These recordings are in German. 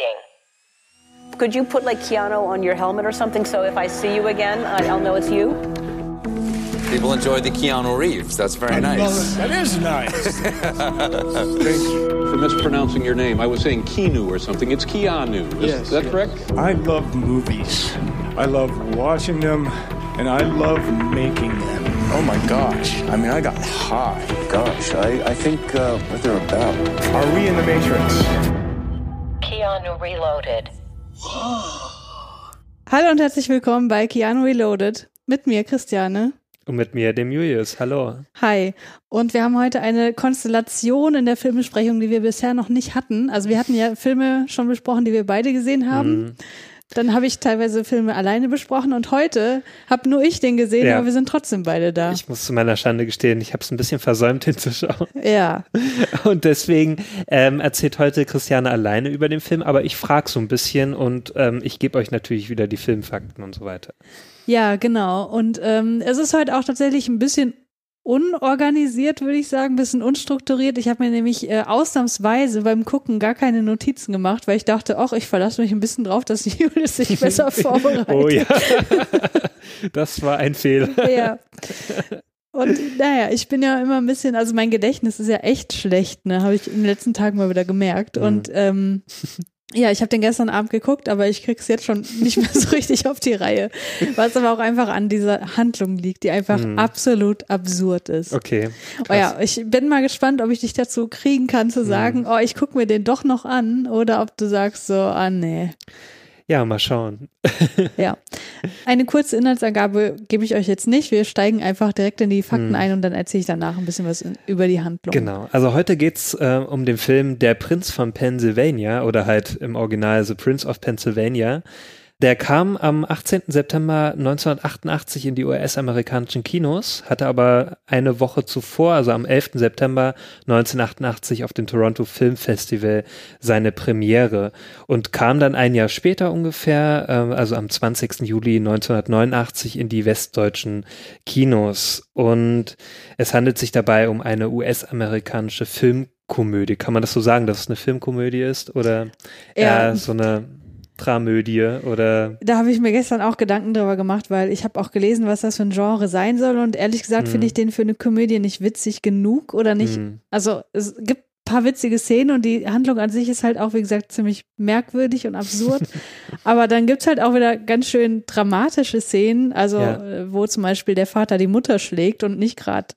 Reloading. Could you put like Keanu on your helmet or something so if I see you again, I'll know it's you? People enjoy the Keanu Reeves. That's very I nice. That is nice. Thank you for mispronouncing your name. I was saying Keanu or something. It's Keanu. Is Yes, that yes. correct? I love movies. I love watching them, and I love making them. Oh my gosh. I mean, I got high. Gosh, I, I think uh, what they're about. Are we in the Matrix? Keanu Reloaded. Hallo und herzlich willkommen bei Keanu Reloaded. Mit mir, Christiane. Und mit mir, dem Julius. Hallo. Hi. Und wir haben heute eine Konstellation in der Filmbesprechung, die wir bisher noch nicht hatten. Also wir hatten ja Filme schon besprochen, die wir beide gesehen haben. Mhm. Dann habe ich teilweise Filme alleine besprochen und heute habe nur ich den gesehen, Ja. aber wir sind trotzdem beide da. Ich muss zu meiner Schande gestehen, ich habe es ein bisschen versäumt hinzuschauen. ja. Und deswegen ähm, erzählt heute Christiane alleine über den Film, aber ich frage so ein bisschen und ähm, ich gebe euch natürlich wieder die Filmfakten und so weiter. Ja, genau. Und ähm, es ist heute auch tatsächlich ein bisschen unorganisiert, würde ich sagen, ein bisschen unstrukturiert. Ich habe mir nämlich äh, ausnahmsweise beim Gucken gar keine Notizen gemacht, weil ich dachte, ach, ich verlasse mich ein bisschen drauf, dass Julius sich besser vorbereitet. Oh ja. das war ein Fehler. ja. Und naja, ich bin ja immer ein bisschen, also mein Gedächtnis ist ja echt schlecht, ne, habe ich in den letzten Tagen mal wieder gemerkt. Mhm. Und ähm, ja, ich habe den gestern Abend geguckt, aber ich krieg's jetzt schon nicht mehr so richtig auf die Reihe. Was aber auch einfach an dieser Handlung liegt, die einfach Mhm. absolut absurd ist. Okay. Oh ja, ich bin mal gespannt, ob ich dich dazu kriegen kann Mhm. zu sagen, oh, ich gucke mir den doch noch an oder ob du sagst so, ah nee. Ja, mal schauen. Ja. Eine kurze Inhaltsangabe gebe ich euch jetzt nicht. Wir steigen einfach direkt in die Fakten Hm. ein und dann erzähle ich danach ein bisschen was in, über die Handlung. Genau. Also heute geht's äh, um den Film Der Prinz von Pennsylvania oder halt im Original The Prince of Pennsylvania. Der kam am 18. September 1988 in die US-amerikanischen Kinos, hatte aber eine Woche zuvor, also am 11. September 1988 auf dem Toronto Film Festival seine Premiere und kam dann ein Jahr später ungefähr, äh, also am 20. Juli 1989 in die westdeutschen Kinos. Und es handelt sich dabei um eine US-amerikanische Filmkomödie. Kann man das so sagen, dass es eine Filmkomödie ist oder Ja. eher so eine Dramödie oder Da habe ich mir gestern auch Gedanken drüber gemacht, weil ich habe auch gelesen, was das für ein Genre sein soll und ehrlich gesagt Hm. finde ich den für eine Komödie nicht witzig genug oder nicht. Hm. Also es gibt ein paar witzige Szenen und die Handlung an sich ist halt auch, wie gesagt, ziemlich merkwürdig und absurd. Aber dann gibt's halt auch wieder ganz schön dramatische Szenen, also Ja. äh, wo zum Beispiel der Vater die Mutter schlägt und nicht gerade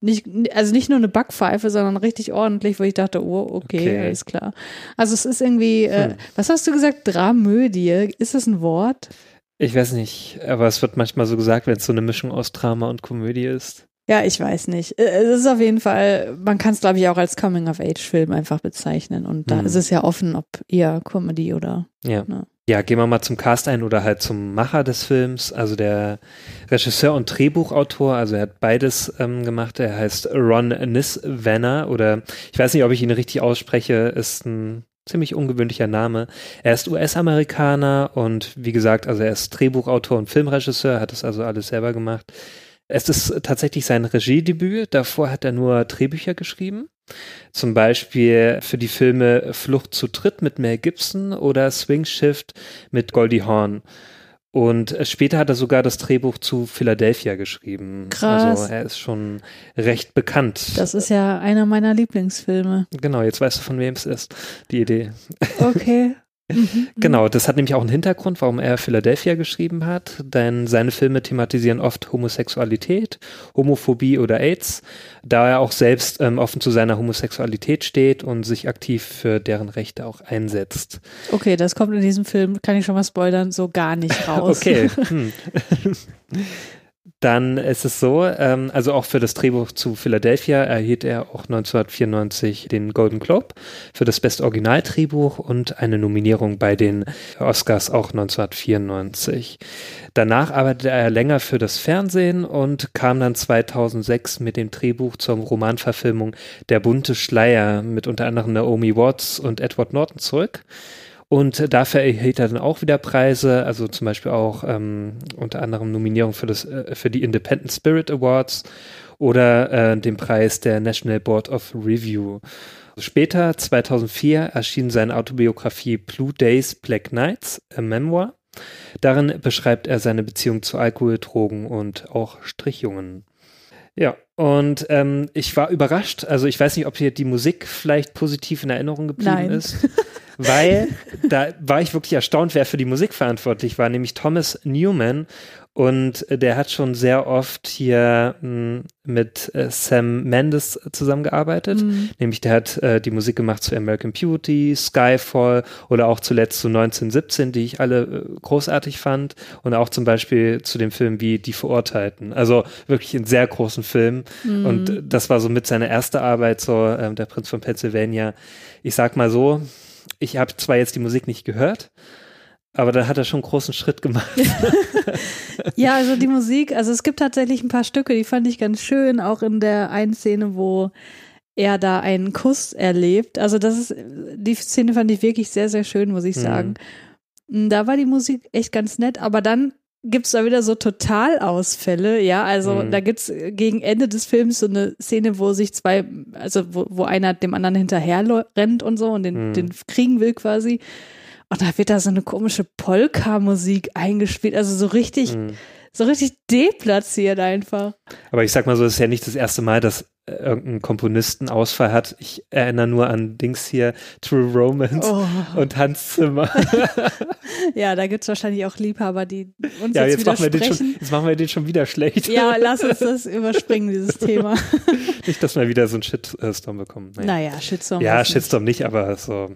nicht, also nicht nur eine Backpfeife, sondern richtig ordentlich, wo ich dachte, oh, okay, Okay. alles klar. Also es ist irgendwie, äh, Hm. was hast du gesagt, Dramödie? Ist das ein Wort? ich weiß nicht, aber es wird manchmal so gesagt, wenn es so eine Mischung aus Drama und Komödie ist. Ja, ich weiß nicht. Äh, Es ist auf jeden Fall, man kann es glaube ich auch als Coming-of-Age-Film einfach bezeichnen und da Mhm. ist es ja offen, ob eher Comedy oder Ja. Ja. Ja, gehen wir mal zum Cast ein oder halt zum Macher des Films. Also der Regisseur und Drehbuchautor, also er hat beides ähm, gemacht. Er heißt Ron Nisvanner oder ich weiß nicht, ob ich ihn richtig ausspreche, ist ein ziemlich ungewöhnlicher Name. Er ist US-Amerikaner und wie gesagt, also er ist Drehbuchautor und Filmregisseur, hat das also alles selber gemacht. Es ist tatsächlich sein Regiedebüt. Davor hat er nur Drehbücher geschrieben. Zum Beispiel für die Filme Flucht zu Dritt mit Mel Gibson oder Swing Shift mit Goldie Hawn. Und später hat er sogar das Drehbuch zu Philadelphia geschrieben. Krass. Also er ist schon recht bekannt. das ist ja einer meiner Lieblingsfilme. genau, jetzt weißt du, von wem es ist, die Idee. Okay. Mhm. Genau, das hat nämlich auch einen Hintergrund, warum er Philadelphia geschrieben hat, denn seine Filme thematisieren oft Homosexualität, Homophobie oder AIDS, da er auch selbst ähm, offen zu seiner Homosexualität steht und sich aktiv für deren Rechte auch einsetzt. Okay, das kommt in diesem Film, kann ich schon mal spoilern, so gar nicht raus. Okay. Hm. Dann ist es so, ähm, also auch für das Drehbuch zu Philadelphia erhielt er auch 1994 den Golden Globe für das beste Originaldrehbuch und eine Nominierung bei den Oscars auch 1994. Danach arbeitete er länger für das Fernsehen und kam dann 2006 mit dem Drehbuch zur Romanverfilmung Der bunte Schleier mit unter anderem Naomi Watts und Edward Norton zurück. Und dafür erhielt er dann auch wieder Preise, also zum Beispiel auch ähm, unter anderem Nominierung für, das, äh, für die Independent Spirit Awards oder äh, den Preis der National Board of Review. Später, 2004, erschien seine Autobiografie Blue Days, Black Nights, a Memoir. Darin beschreibt er seine Beziehung zu Alkohol, Drogen und auch Strichjungen. Ja, und ähm, ich war überrascht. Also ich weiß nicht, ob hier die Musik vielleicht positiv in Erinnerung geblieben Nein. ist. Weil da war ich wirklich erstaunt, wer für die Musik verantwortlich war, nämlich Thomas Newman. Und äh, der hat schon sehr oft hier mh, mit äh, Sam Mendes zusammengearbeitet. Nämlich der hat äh, die Musik gemacht zu American Beauty, Skyfall oder auch zuletzt zu 1917, die ich alle äh, großartig fand. Und auch zum Beispiel zu dem Film wie Die Verurteilten. Also wirklich einen sehr großen Film. Und äh, das war so mit seiner erste Arbeit, so ähm, Der Prinz von Pennsylvania. Ich sag mal so, ich habe zwar jetzt die Musik nicht gehört, aber da hat er schon einen großen Schritt gemacht. Ja, also die Musik, also es gibt tatsächlich ein paar Stücke, die fand ich ganz schön, auch in der einen Szene, wo er da einen Kuss erlebt. Also das ist, die Szene fand ich wirklich sehr, sehr schön, muss ich Mhm. sagen. Da war die Musik echt ganz nett, aber dann gibt's da wieder so Totalausfälle, ja, also Mhm. da gibt's gegen Ende des Films so eine Szene, wo sich zwei, also wo, wo einer dem anderen hinterher rennt und so und den, Mhm. den kriegen will quasi. Und da wird da so eine komische Polka-Musik eingespielt, also so richtig, Mhm. so richtig deplatziert einfach. Aber ich sag mal so, es ist ja nicht das erste Mal, dass äh, irgendein Komponist einen Ausfall hat. Ich erinnere nur an Dings hier, True Romance Oh. und Hans Zimmer. Ja, da gibt's wahrscheinlich auch Liebhaber, die uns ja, jetzt, jetzt machen, wir den schon, jetzt machen wir den schon wieder schlecht. Ja, lass uns das überspringen, dieses Thema. nicht, dass wir wieder so einen Shitstorm bekommen. Naja, Naja, Shitstorm. ja. Shitstorm nicht, aber so.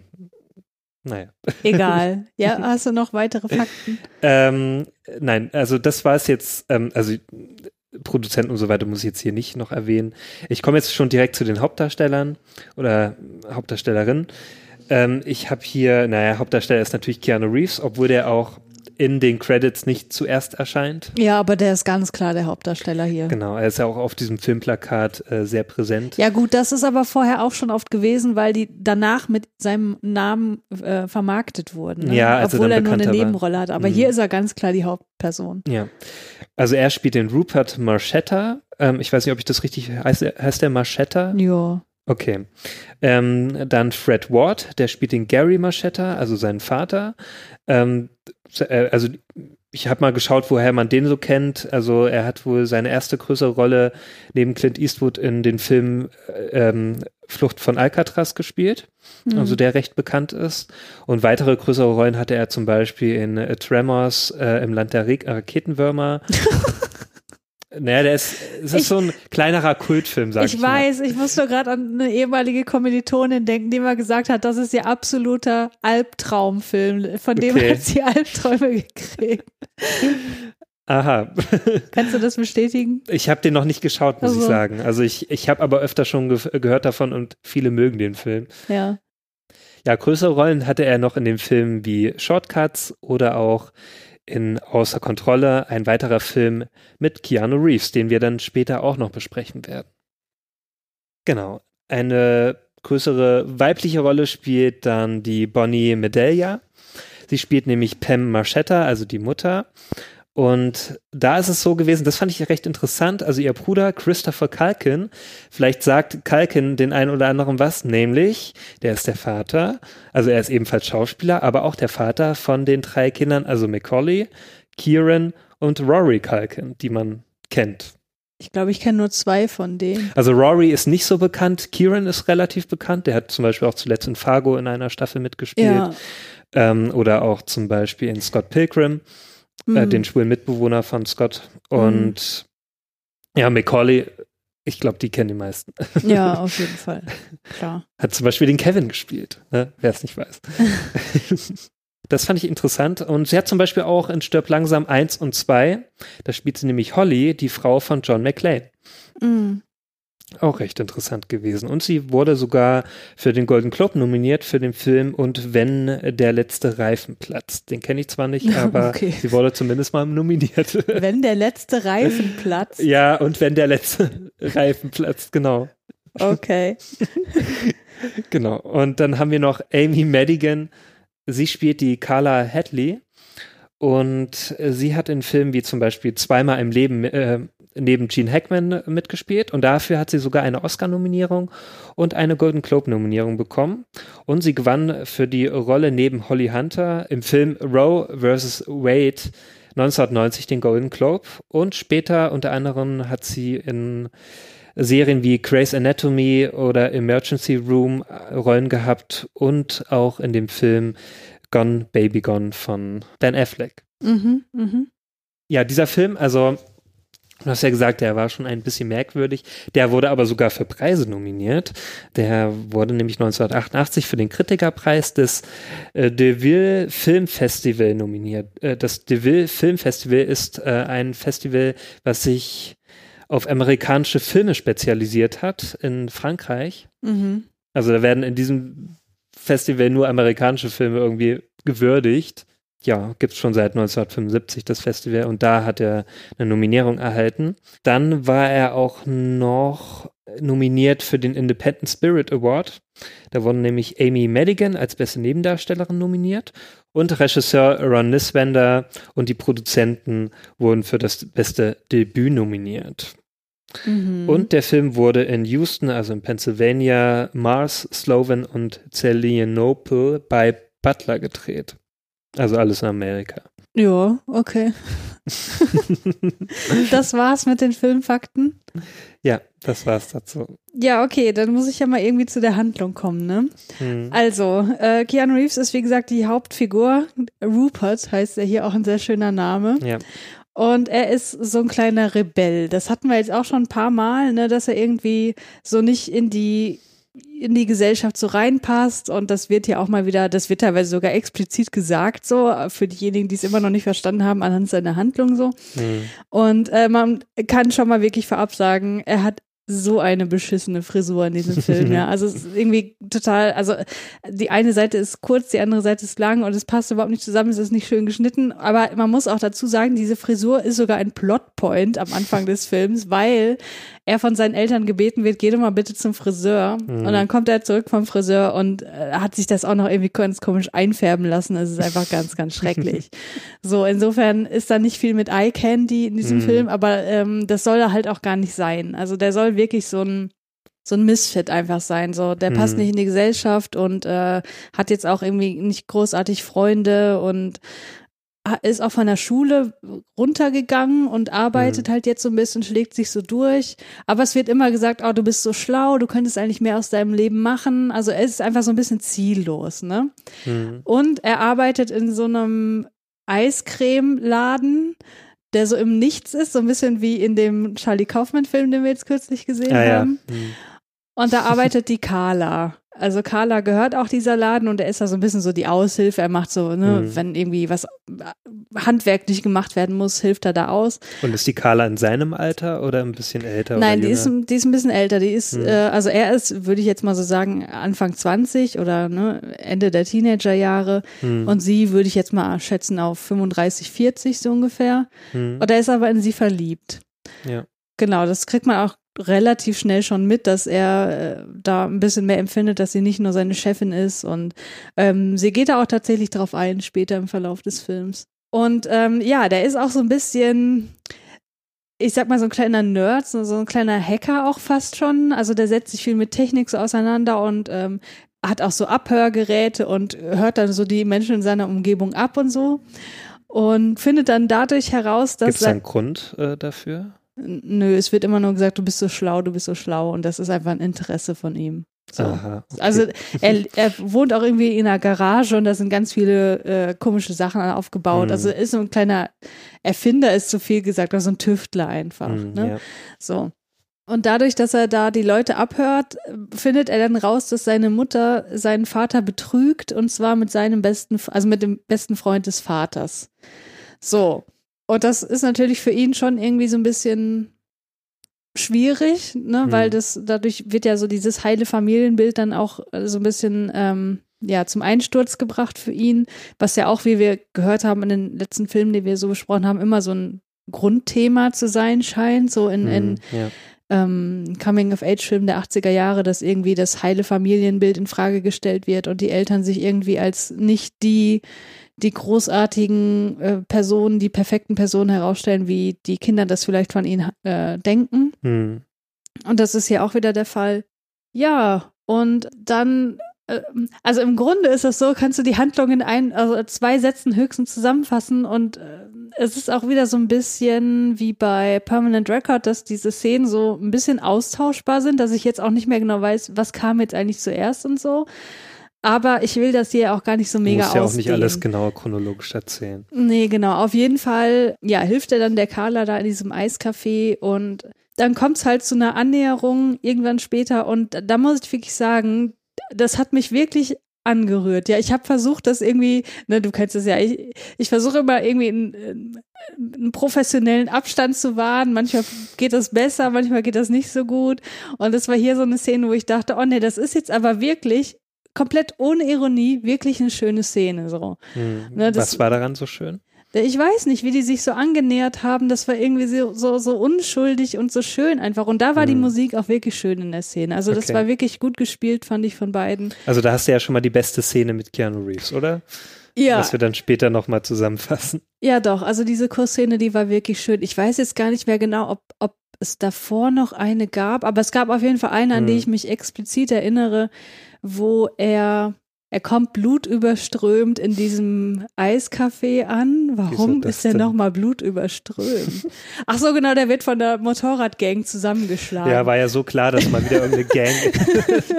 Naja. Egal. Ja, hast du noch weitere Fakten? Ähm, nein, also das war es jetzt, ähm, also Produzenten und so weiter muss ich jetzt hier nicht noch erwähnen. Ich komme jetzt schon direkt zu den Hauptdarstellern oder Hauptdarstellerinnen. Ähm, ich habe hier, naja, Hauptdarsteller ist natürlich Keanu Reeves, obwohl der auch in den Credits nicht zuerst erscheint. Ja, aber der ist ganz klar der Hauptdarsteller hier. Genau, er ist ja auch auf diesem Filmplakat äh, sehr präsent. Ja gut, das ist aber vorher auch schon oft gewesen, weil die danach mit seinem Namen äh, vermarktet wurden. Ne? Ja, als er Obwohl er nur eine war. Nebenrolle hat. Aber Mhm. hier ist er ganz klar die Hauptperson. Ja. Also er spielt den Rupert Marchetta. Ähm, ich weiß nicht, ob ich das richtig heißt. er- Heißt der Marchetta? Ja. Okay. Ähm, dann Fred Ward, der spielt den Gary Marchetta, also seinen Vater. Ähm, äh, also ich habe mal geschaut, woher man den so kennt. Also er hat wohl seine erste größere Rolle neben Clint Eastwood in den Film äh, ähm, Flucht von Alcatraz gespielt, Mhm. also der recht bekannt ist. Und weitere größere Rollen hatte er zum Beispiel in äh, Tremors, äh, im Land der Ra Raketenwürmer. naja, der ist, es ist Ich- so ein kleinerer Kultfilm, sag ich, Ich mal. weiß, ich muss nur gerade an eine ehemalige Kommilitonin denken, die mal gesagt hat, das ist ihr absoluter Albtraumfilm. Von dem Okay. hat sie Albträume gekriegt. Aha. Kannst du das bestätigen? Ich habe den noch nicht geschaut, muss ich Also. sagen. Also ich, ich habe aber öfter schon ge gehört davon und viele mögen den Film. Ja. Ja, größere Rollen hatte er noch in den Filmen wie Shortcuts oder auch in Außer Kontrolle, ein weiterer Film mit Keanu Reeves, den wir dann später auch noch besprechen werden. Genau. Eine größere weibliche Rolle spielt dann die Bonnie Medelia. Sie spielt nämlich Pam Marchetta, also die Mutter. Und da ist es so gewesen, das fand ich recht interessant. Also ihr Bruder Christopher Culkin, vielleicht sagt Culkin den einen oder anderen was, nämlich, der ist der Vater, also er ist ebenfalls Schauspieler, aber auch der Vater von den drei Kindern, also Macaulay, Kieran und Rory Culkin, die man kennt. Ich glaube, ich kenne nur zwei von denen. Also Rory ist nicht so bekannt, Kieran ist relativ bekannt, der hat zum Beispiel auch zuletzt in Fargo in einer Staffel mitgespielt. Ja. Ähm, oder auch zum Beispiel in Scott Pilgrim, äh, Mhm. den schwulen Mitbewohner von Scott. Und ja, Macaulay, ich glaube, die kennen die meisten. Ja, auf jeden Fall. Klar. Hat zum Beispiel den Kevin gespielt, ne? wer es nicht weiß. das fand ich interessant. Und sie hat zum Beispiel auch in Stirb langsam 1 und 2, da spielt sie nämlich Holly, die Frau von John McClane. Mhm. Auch recht interessant gewesen. Und sie wurde sogar für den Golden Globe nominiert für den Film Und wenn der letzte Reifen platzt. Den kenne ich zwar nicht, aber Okay. sie wurde zumindest mal nominiert. Wenn der letzte Reifen platzt. ja, und wenn der letzte Reifen platzt, genau. Okay. Genau. Und dann haben wir noch Amy Madigan. Sie spielt die Carla Hadley. Und sie hat in Filmen wie zum Beispiel Zweimal im Leben äh, neben Gene Hackman mitgespielt und dafür hat sie sogar eine Oscar-Nominierung und eine Golden Globe-Nominierung bekommen. Und sie gewann für die Rolle neben Holly Hunter im Film Roe vs. Wade 1990 den Golden Globe und später unter anderem hat sie in Serien wie Grey's Anatomy oder Emergency Room äh, Rollen gehabt und auch in dem Film Gone Baby Gone von Dan Affleck. Mhm, mhm. Ja, dieser Film, also Du hast ja gesagt, der war schon ein bisschen merkwürdig. Der wurde aber sogar für Preise nominiert. Der wurde nämlich 1988 für den Kritikerpreis des äh, Deville Film Festival nominiert. Äh, das Deville Film Festival ist äh, ein Festival, was sich auf amerikanische Filme spezialisiert hat in Frankreich. Mhm. Also da werden in diesem Festival nur amerikanische Filme irgendwie gewürdigt ja, gibt es schon seit 1975 das Festival und da hat er eine Nominierung erhalten. Dann war er auch noch nominiert für den Independent Spirit Award. Da wurden nämlich Amy Madigan als beste Nebendarstellerin nominiert und Regisseur Ron Nisbender und die Produzenten wurden für das beste Debüt nominiert. Mhm. Und der Film wurde in Houston, also in Pennsylvania, Mars, Sloven und Zelienople bei Butler gedreht. Also alles in Amerika. Ja, okay. das war's mit den Filmfakten. Ja, das war's dazu. Ja, okay, dann muss ich ja mal irgendwie zu der Handlung kommen, ne? Hm. Also, äh, Keanu Reeves ist wie gesagt die Hauptfigur. Rupert heißt er hier auch ein sehr schöner Name. Ja. Und er ist so ein kleiner Rebell. Das hatten wir jetzt auch schon ein paar Mal, ne, dass er irgendwie so nicht in die in die Gesellschaft so reinpasst und das wird ja auch mal wieder, das wird teilweise sogar explizit gesagt, so für diejenigen, die es immer noch nicht verstanden haben, anhand seiner Handlung so. Hm. Und äh, man kann schon mal wirklich vorab sagen, er hat so eine beschissene Frisur in diesem Film, ja. Also es ist irgendwie total, also die eine Seite ist kurz, die andere Seite ist lang und es passt überhaupt nicht zusammen, es ist nicht schön geschnitten. Aber man muss auch dazu sagen, diese Frisur ist sogar ein Plotpoint am Anfang des Films, weil er von seinen Eltern gebeten wird, geh doch mal bitte zum Friseur. Mhm. Und dann kommt er zurück vom Friseur und äh, hat sich das auch noch irgendwie ganz komisch einfärben lassen. Es ist einfach ganz, ganz schrecklich. so, insofern ist da nicht viel mit Eye Candy in diesem Mhm. Film, aber ähm, das soll er halt auch gar nicht sein. Also der soll wirklich so ein so ein Misfit einfach sein. So, der passt Mhm. nicht in die Gesellschaft und äh, hat jetzt auch irgendwie nicht großartig Freunde und ist auch von der Schule runtergegangen und arbeitet halt jetzt so ein bisschen, schlägt sich so durch. Aber es wird immer gesagt, oh, du bist so schlau, du könntest eigentlich mehr aus deinem Leben machen. Also er ist einfach so ein bisschen ziellos, ne? Hm. Und er arbeitet in so einem Eiscremeladen, der so im Nichts ist, so ein bisschen wie in dem Charlie Kaufman-Film, den wir jetzt kürzlich gesehen ja. haben. Hm. Und da arbeitet die Carla. Also Carla gehört auch dieser Laden und er ist da so ein bisschen so die Aushilfe. Er macht so, ne, Mhm. wenn irgendwie was handwerklich gemacht werden muss, hilft er da aus. Und ist die Carla in seinem Alter oder ein bisschen älter? Nein, die ist, die ist ein bisschen älter. Die ist, Mhm. äh, also er ist, würde ich jetzt mal so sagen, Anfang 20 oder ne, Ende der Teenagerjahre. Hm. Und sie würde ich jetzt mal schätzen auf 35, 40 so ungefähr. Hm. Und er ist aber in sie verliebt. Ja. Genau, das kriegt man auch relativ schnell schon mit, dass er äh, da ein bisschen mehr empfindet, dass sie nicht nur seine Chefin ist. Und ähm, sie geht da auch tatsächlich drauf ein, später im Verlauf des Films. Und ähm, ja, der ist auch so ein bisschen, ich sag mal, so ein kleiner Nerd, so, so ein kleiner Hacker auch fast schon. Also der setzt sich viel mit Technik so auseinander und ähm, hat auch so Abhörgeräte und hört dann so die Menschen in seiner Umgebung ab und so. Und findet dann dadurch heraus, dass Gibt es einen Grund äh, dafür? Nö, es wird immer nur gesagt, du bist so schlau, du bist so schlau und das ist einfach ein Interesse von ihm. So. Aha. okay. Also er, er wohnt auch irgendwie in einer Garage und da sind ganz viele äh, komische Sachen aufgebaut. Mhm. Also er ist so ein kleiner Erfinder, ist zu viel gesagt, also ein Tüftler einfach. Hm, ne? ja. So. Und dadurch, dass er da die Leute abhört, findet er dann raus, dass seine Mutter seinen Vater betrügt und zwar mit seinem besten, also mit dem besten Freund des Vaters. So. Und das ist natürlich für ihn schon irgendwie so ein bisschen schwierig, ne, Mhm. weil das dadurch wird ja so dieses heile Familienbild dann auch äh, so ein bisschen ähm, ja zum Einsturz gebracht für ihn, was ja auch, wie wir gehört haben in den letzten Filmen, die wir so besprochen haben, immer so ein Grundthema zu sein scheint, so in, in Hm, ja. ähm, Coming-of-Age-Film der 80er Jahre, dass irgendwie das heile Familienbild in Frage gestellt wird und die Eltern sich irgendwie als nicht die die großartigen äh, Personen, die perfekten Personen herausstellen, wie die Kinder das vielleicht von ihnen äh, denken. Hm. Und das ist hier auch wieder der Fall. Ja, und dann, äh, also im Grunde ist das so, kannst du die Handlung in ein, also zwei Sätzen höchstens zusammenfassen und äh, es ist auch wieder so ein bisschen wie bei Permanent Record, dass diese Szenen so ein bisschen austauschbar sind, dass ich jetzt auch nicht mehr genau weiß, was kam jetzt eigentlich zuerst und so. Aber ich will das hier auch gar nicht so mega musst ja auch nicht alles genau chronologisch erzählen. Nee, genau. Auf jeden Fall, ja, hilft er dann der Carla da in diesem Eiscafé und dann kommt es halt zu einer Annäherung irgendwann später und da muss ich wirklich sagen, das hat mich wirklich angerührt. Ja, ich habe versucht, das irgendwie, ne, du kennst es ja, ich, ich versuche immer irgendwie einen, einen professionellen Abstand zu wahren. Manchmal geht das besser, manchmal geht das nicht so gut. Und das war hier so eine Szene, wo ich dachte, oh nee, das ist jetzt aber wirklich komplett ohne Ironie wirklich eine schöne Szene. So. Hm. Ne, das- Was war daran so schön? Ich weiß nicht, wie die sich so angenähert haben. Das war irgendwie so, so, so unschuldig und so schön einfach. Und da war die Hm. Musik auch wirklich schön in der Szene. Also das Okay. war wirklich gut gespielt, fand ich von beiden. Also da hast du ja schon mal die beste Szene mit Keanu Reeves, oder? Ja, Was wir dann später nochmal zusammenfassen. ja doch. Also diese Kursszene, die war wirklich schön. Ich weiß jetzt gar nicht mehr genau, ob, ob es davor noch eine gab, aber es gab auf jeden Fall eine, an die Hm. ich mich explizit erinnere, wo er er kommt blutüberströmt in diesem Eiscafé an. Warum ist der denn? nochmal blutüberströmt? Ach so, genau, der wird von der Motorradgang zusammengeschlagen. Ja, war ja so klar, dass mal wieder irgendeine Gang.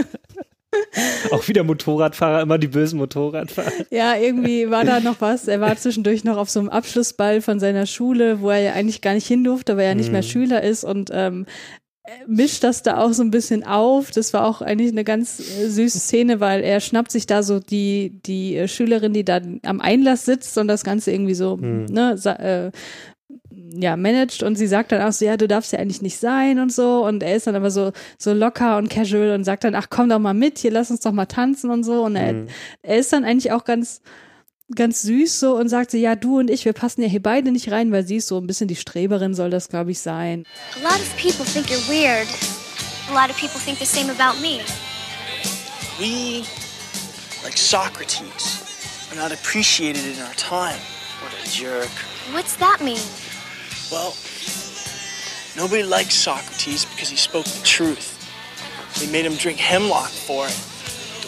Auch wieder Motorradfahrer, immer die bösen Motorradfahrer. Ja, irgendwie war da noch was. Er war zwischendurch noch auf so einem Abschlussball von seiner Schule, wo er ja eigentlich gar nicht hin durfte, weil er nicht mehr Schüler ist und ähm, mischt das da auch so ein bisschen auf. Das war auch eigentlich eine ganz äh, süße Szene, weil er schnappt sich da so die, die äh, Schülerin, die da am Einlass sitzt und das Ganze irgendwie so, ne, sa- äh, ja, managt und sie sagt dann auch so, ja, du darfst ja eigentlich nicht sein und so und er ist dann aber so, so locker und casual und sagt dann, ach, komm doch mal mit, hier, lass uns doch mal tanzen und so und er, er ist dann eigentlich auch ganz, ganz süß so und sagt so, ja, du und ich, wir passen ja hier beide nicht rein, weil sie ist so ein bisschen die Streberin, soll das, glaube ich, sein. A lot of people think you're weird. A lot of people think the same about me. We, like Socrates, are not appreciated in our time. What a jerk. What's that mean? Well, nobody liked Socrates because he spoke the truth. They made him drink hemlock for it.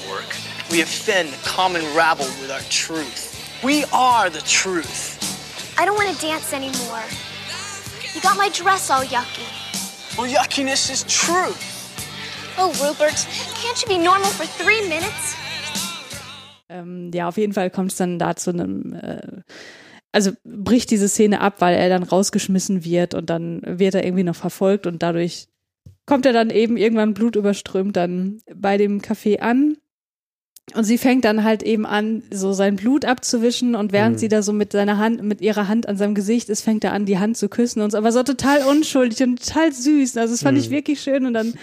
Dork. We offend the common rabble with our truth. We are the truth. I don't want to dance anymore. You got my dress all yucky. Well, yuckiness is truth. Oh, Rupert, can't you be normal for three minutes? Ähm, ja, auf jeden Fall kommt es dann da zu einem, äh, also bricht diese Szene ab, weil er dann rausgeschmissen wird und dann wird er irgendwie noch verfolgt und dadurch kommt er dann eben irgendwann blutüberströmt dann bei dem Café an. Und sie fängt dann halt eben an, so sein Blut abzuwischen und während Mhm. sie da so mit seiner Hand, mit ihrer Hand an seinem Gesicht ist, fängt er an, die Hand zu küssen und so, aber so total unschuldig und total süß. Also das fand ich Mhm. wirklich schön und dann,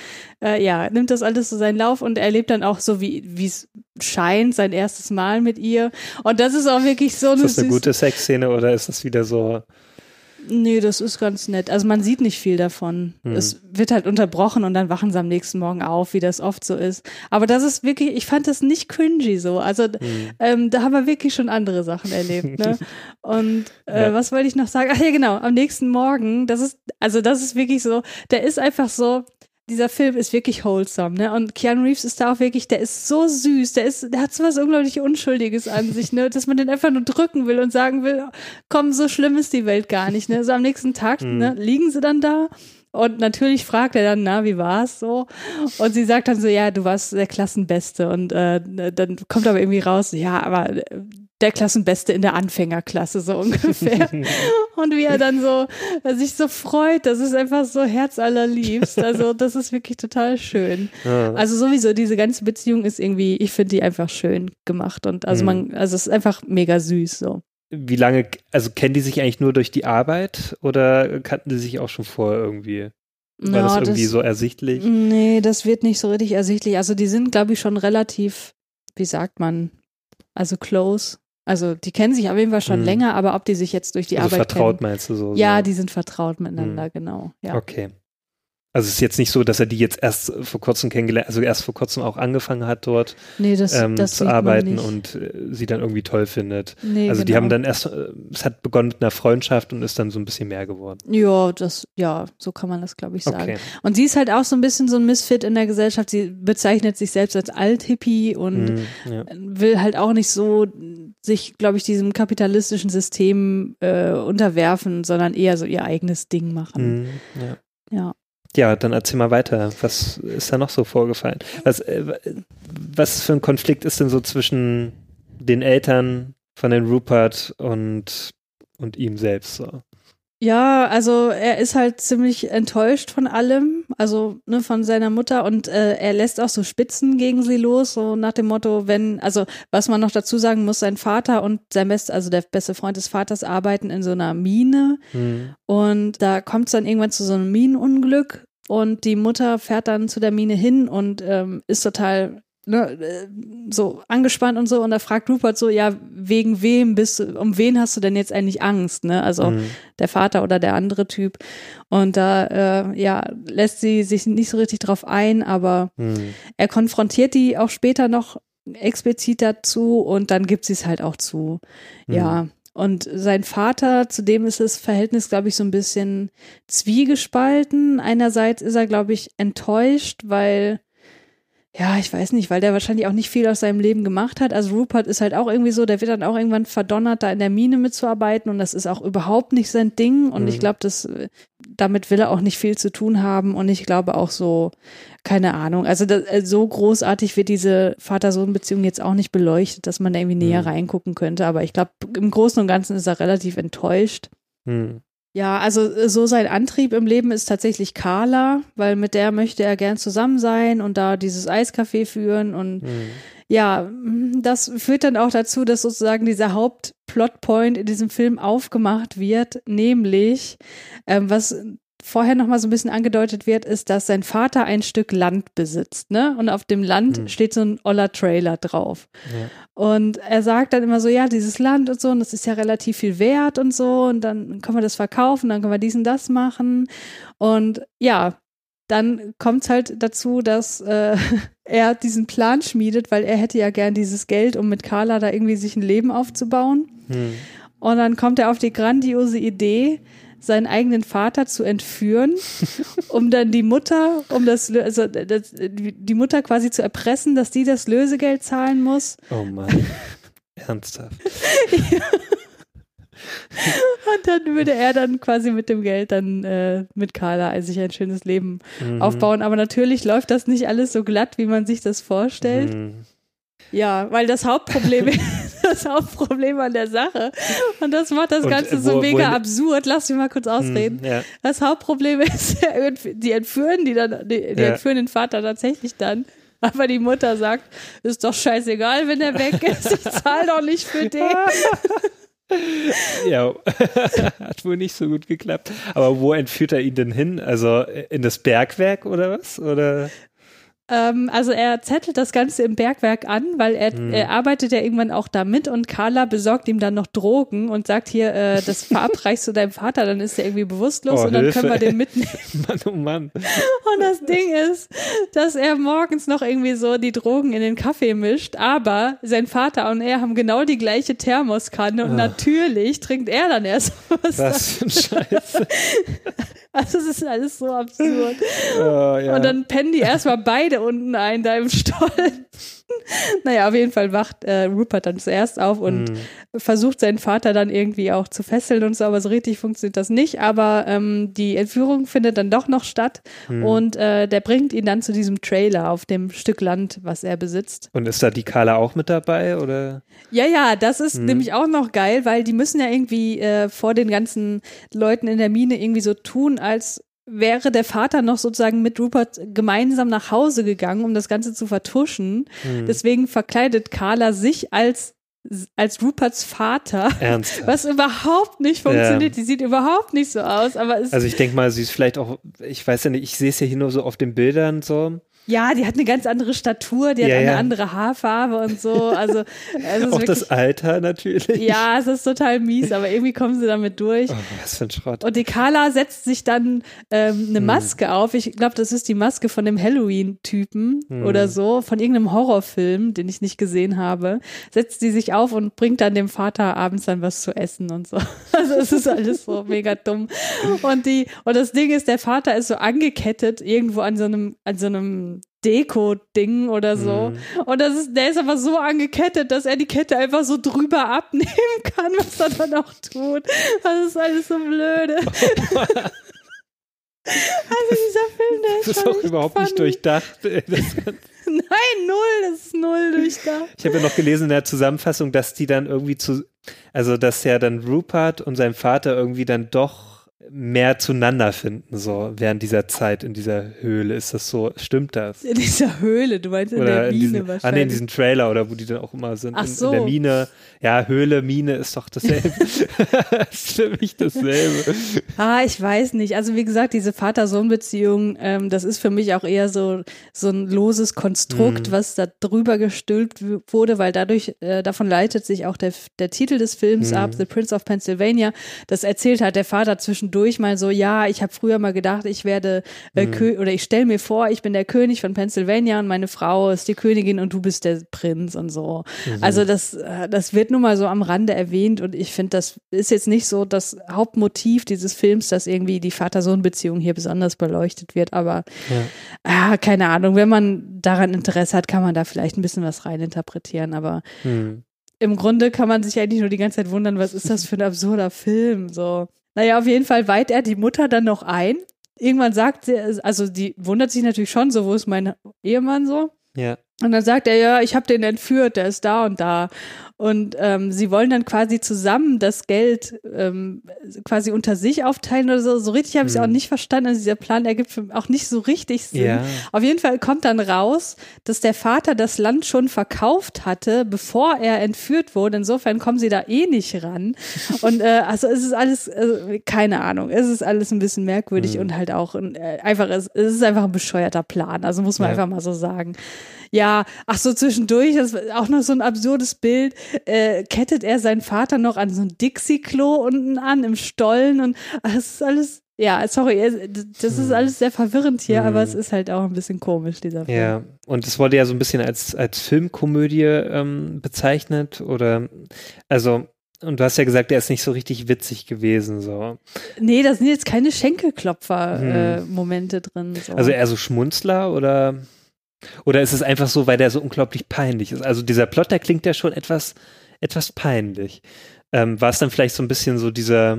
äh, ja, nimmt das alles so seinen Lauf und er lebt dann auch so, wie wie es scheint, sein erstes Mal mit ihr. Und das ist auch wirklich so eine Ist das eine süße gute Sexszene oder ist das wieder so? Nee, das ist ganz nett. Also man sieht nicht viel davon. Hm. Es wird halt unterbrochen und dann wachen sie am nächsten Morgen auf, wie das oft so ist. Aber das ist wirklich, ich fand das nicht cringy so. Also Hm. ähm, da haben wir wirklich schon andere Sachen erlebt. Ne? Und äh, Ja. was wollte ich noch sagen? Ach ja, genau, am nächsten Morgen, das ist, also das ist wirklich so, der ist einfach so, dieser Film ist wirklich wholesome, ne? Und Keanu Reeves ist da auch wirklich, der ist so süß, der ist, der hat so was unglaublich Unschuldiges an sich, ne? Dass man den einfach nur drücken will und sagen will, komm, so schlimm ist die Welt gar nicht, ne? So am nächsten Tag, ne, liegen sie dann da und natürlich fragt er dann, na, wie war's so? Und sie sagt dann so, ja, du warst der Klassenbeste. Und äh, dann kommt aber irgendwie raus, ja, aber der Klassenbeste in der Anfängerklasse, so ungefähr. und wie er dann so äh, sich so freut, das ist einfach so herzallerliebst. Also, das ist wirklich total schön. Ja. Also sowieso, diese ganze Beziehung ist irgendwie, ich finde die einfach schön gemacht. Und also man, also es ist einfach mega süß so. Wie lange, also kennen die sich eigentlich nur durch die Arbeit oder kannten die sich auch schon vorher irgendwie? War Ja, das irgendwie so ersichtlich? Nee, das wird nicht so richtig ersichtlich. Also die sind, glaube ich, schon relativ, wie sagt man, also close. Also die kennen sich auf jeden Fall schon Hm. länger, aber ob die sich jetzt durch die also Arbeit vertraut kennen. meinst du so? Ja, so. die sind vertraut miteinander, genau. Ja. Okay. Also es ist jetzt nicht so, dass er die jetzt erst vor kurzem kennengelernt, also erst vor kurzem auch angefangen hat dort Nee, das, ähm, das zu arbeiten und äh, sie dann irgendwie toll findet. Nee, also die genau. haben dann erst, äh, es hat begonnen mit einer Freundschaft und ist dann so ein bisschen mehr geworden. Ja, das, ja, so kann man das, glaube ich, sagen. Okay. Und sie ist halt auch so ein bisschen so ein Misfit in der Gesellschaft. Sie bezeichnet sich selbst als Althippie und Mhm, ja. will halt auch nicht so sich, glaube ich, diesem kapitalistischen System äh, unterwerfen, sondern eher so ihr eigenes Ding machen. Mhm, ja. Ja. Ja, dann erzähl mal weiter. Was ist da noch so vorgefallen? Was, äh, was für ein Konflikt ist denn so zwischen den Eltern von den Rupert und, und ihm selbst so? Ja, also er ist halt ziemlich enttäuscht von allem, also ne, von seiner Mutter und äh, er lässt auch so Spitzen gegen sie los, so nach dem Motto, wenn, also was man noch dazu sagen muss, sein Vater und sein best, also der beste Freund des Vaters arbeiten in so einer Mine Hm. und da kommt es dann irgendwann zu so einem Minenunglück und die Mutter fährt dann zu der Mine hin und ähm, ist total ne, äh, so angespannt und so und da fragt Rupert so, ja, wegen wem bist du, um wen hast du denn jetzt eigentlich Angst, ne? Also Mhm. der Vater oder der andere Typ. Und da, äh, ja, lässt sie sich nicht so richtig drauf ein, aber Hm. er konfrontiert die auch später noch explizit dazu und dann gibt sie es halt auch zu. Ja. Und sein Vater, zu dem ist das Verhältnis, glaube ich, so ein bisschen zwiegespalten. Einerseits ist er, glaube ich, enttäuscht, weil ja, ich weiß nicht, weil der wahrscheinlich auch nicht viel aus seinem Leben gemacht hat. Also Rupert ist halt auch irgendwie so, der wird dann auch irgendwann verdonnert, da in der Mine mitzuarbeiten und das ist auch überhaupt nicht sein Ding und Mhm. ich glaube, das damit will er auch nicht viel zu tun haben und ich glaube auch so, keine Ahnung, also das, äh, so großartig wird diese Vater-Sohn-Beziehung jetzt auch nicht beleuchtet, dass man da irgendwie näher Mhm. reingucken könnte, aber ich glaube, im Großen und Ganzen ist er relativ enttäuscht. Hm. Ja, also äh, so sein Antrieb im Leben ist tatsächlich Carla, weil mit der möchte er gern zusammen sein und da dieses Eiscafé führen und Hm. ja, mm, das führt dann auch dazu, dass sozusagen dieser Hauptplotpoint in diesem Film aufgemacht wird, nämlich ähm, was vorher noch mal so ein bisschen angedeutet wird, ist, dass sein Vater ein Stück Land besitzt, ne? Und auf dem Land Hm. steht so ein oller Trailer drauf. Ja. Und er sagt dann immer so, ja, dieses Land und so, und das ist ja relativ viel wert und so, und dann können wir das verkaufen, dann können wir dies und das machen. Und ja, dann kommt es halt dazu, dass äh, er diesen Plan schmiedet, weil er hätte ja gern dieses Geld, um mit Carla da irgendwie sich ein Leben aufzubauen. Hm. Und dann kommt er auf die grandiose Idee, seinen eigenen Vater zu entführen, um dann die Mutter, um das, also das, die Mutter quasi zu erpressen, dass die das Lösegeld zahlen muss. Oh Mann. Ernsthaft. Und dann würde er dann quasi mit dem Geld dann äh, mit Carla sich ein schönes Leben Mhm. aufbauen. Aber natürlich läuft das nicht alles so glatt, wie man sich das vorstellt. Hm. Ja, weil das Hauptproblem das Hauptproblem an der Sache und das macht das Und, Ganze äh, so wo- mega wohin- absurd. Lass mich mal kurz ausreden. Hm, ja. Das Hauptproblem ist, die entführen die dann, die, die Ja. entführen den Vater tatsächlich dann. Aber die Mutter sagt, ist doch scheißegal, wenn er weg ist. Ich zahle doch nicht für den. Ja, hat wohl nicht so gut geklappt. Aber wo entführt er ihn denn hin? Also in das Bergwerk oder was? Oder? Ähm, also er zettelt das Ganze im Bergwerk an, weil er, Hm. er arbeitet ja irgendwann auch da mit und Carla besorgt ihm dann noch Drogen und sagt hier, äh, das verabreichst du deinem Vater, dann ist er irgendwie bewusstlos Oh, und dann Hilfe. können wir den mitnehmen. Mann, oh Mann. Und das Ding ist, dass er morgens noch irgendwie so die Drogen in den Kaffee mischt, aber sein Vater und er haben genau die gleiche Thermoskanne und Ah. natürlich trinkt er dann erst was. Was für ein Scheiß. Also es ist alles so absurd. Oh, ja. Und dann pennen die erstmal beide unten ein, da im Stollen. naja, auf jeden Fall wacht äh, Rupert dann zuerst auf und Hm. versucht seinen Vater dann irgendwie auch zu fesseln und so, aber so richtig funktioniert das nicht. Aber ähm, die Entführung findet dann doch noch statt Hm. und äh, der bringt ihn dann zu diesem Trailer auf dem Stück Land, was er besitzt. Und ist da die Carla auch mit dabei? Oder? Ja, ja, das ist Hm. nämlich auch noch geil, weil die müssen ja irgendwie äh, vor den ganzen Leuten in der Mine irgendwie so tun, als wäre der Vater noch sozusagen mit Rupert gemeinsam nach Hause gegangen, um das Ganze zu vertuschen. Hm. Deswegen verkleidet Carla sich als als Ruperts Vater, Ernsthaft? was überhaupt nicht funktioniert. Ja. Die sieht überhaupt nicht so aus, aber Also ich denke mal, sie ist vielleicht auch, ich weiß ja nicht, ich sehe es ja hier nur so auf den Bildern so. Ja, die hat eine ganz andere Statur, die hat Ja, eine ja. andere Haarfarbe und so. Also, es ist Auch das wirklich, Alter natürlich. ja, es ist total mies, aber irgendwie kommen sie damit durch. Oh, was für ein Schrott. Und die Carla setzt sich dann ähm, eine Maske auf. Ich glaube, das ist die Maske von dem Halloween-Typen Hm. oder so, von irgendeinem Horrorfilm, den ich nicht gesehen habe. Setzt sie sich auf und bringt dann dem Vater abends dann was zu essen und so. Also es ist alles so mega dumm. Und die, und das Ding ist, der Vater ist so angekettet irgendwo an so einem, an so einem Deko-Ding oder so. Mhm. Und das ist, der ist aber so angekettet, dass er die Kette einfach so drüber abnehmen kann, was er dann auch tut. Das ist alles so blöde. also dieser Film, der ist, Das ist auch überhaupt nicht funny. durchdacht. Nein, null, das ist null durchdacht. ich habe ja noch gelesen in der Zusammenfassung, dass die dann irgendwie zu, also dass ja dann Rupert und sein Vater irgendwie dann doch mehr zueinander finden, so während dieser Zeit in dieser Höhle. Ist das so? Stimmt das? In dieser Höhle, du meinst in Oder der in Mine diesen, wahrscheinlich. ah, nee, in diesem Trailer oder wo die dann auch immer sind. Ach in, so. in der Mine. Ja, Höhle, Mine ist doch dasselbe. ist für mich dasselbe. Ah, ich weiß nicht. Also wie gesagt, diese Vater-Sohn-Beziehung, ähm, das ist für mich auch eher so so ein loses Konstrukt, Mhm. was da drüber gestülpt wurde, weil dadurch äh, davon leitet sich auch der, der Titel des Films Mhm. ab, The Prince of Pennsylvania. Das erzählt halt der Vater zwischendurch mal so, ja, ich habe früher mal gedacht, ich werde äh, Mhm. Oder ich stelle mir vor, ich bin der König von Pennsylvania und meine Frau ist die Königin und du bist der Prinz und so. Mhm. Also das, äh, das wird nun mal so am Rande erwähnt und ich finde, das ist jetzt nicht so das Hauptmotiv dieses Films, dass irgendwie die Vater-Sohn-Beziehung hier besonders beleuchtet wird, aber ah, keine Ahnung, wenn man daran Interesse hat, kann man da vielleicht ein bisschen was reininterpretieren, aber Hm. im Grunde kann man sich eigentlich nur die ganze Zeit wundern, was ist das für ein absurder Film, so. Naja, auf jeden Fall weiht er die Mutter dann noch ein. Irgendwann sagt sie, also die wundert sich natürlich schon so, wo ist mein Ehemann so? Ja. Und dann sagt er, ja, ich habe den entführt, der ist da und da. Und ähm, sie wollen dann quasi zusammen das Geld ähm, quasi unter sich aufteilen oder so. So richtig habe ich es auch nicht verstanden. Also dieser Plan ergibt für auch nicht so richtig Sinn. Ja. Auf jeden Fall kommt dann raus, dass der Vater das Land schon verkauft hatte, bevor er entführt wurde. Insofern kommen sie da eh nicht ran. Und äh, also es ist alles, äh, keine Ahnung, es ist alles ein bisschen merkwürdig und halt auch ein, äh, einfach, es, es ist einfach ein bescheuerter Plan. Also muss man Ja. einfach mal so sagen. Ja, ach so zwischendurch, das ist auch noch so ein absurdes Bild, äh, kettet er seinen Vater noch an so ein Dixie-Klo unten an, im Stollen und es ist alles, ja, sorry, äh, das ist alles sehr verwirrend hier, aber es ist halt auch ein bisschen komisch, dieser Film. Ja, und es wurde ja so ein bisschen als, als Filmkomödie ähm, bezeichnet oder, also, und du hast ja gesagt, der ist nicht so richtig witzig gewesen, so. Nee, da sind jetzt keine Schenkelklopfer-Momente drin. So. Also eher so Schmunzler oder, oder ist es einfach so, weil der so unglaublich peinlich ist? Also dieser Plot, der klingt ja schon etwas, etwas peinlich. Ähm, war es dann vielleicht so ein bisschen so dieser,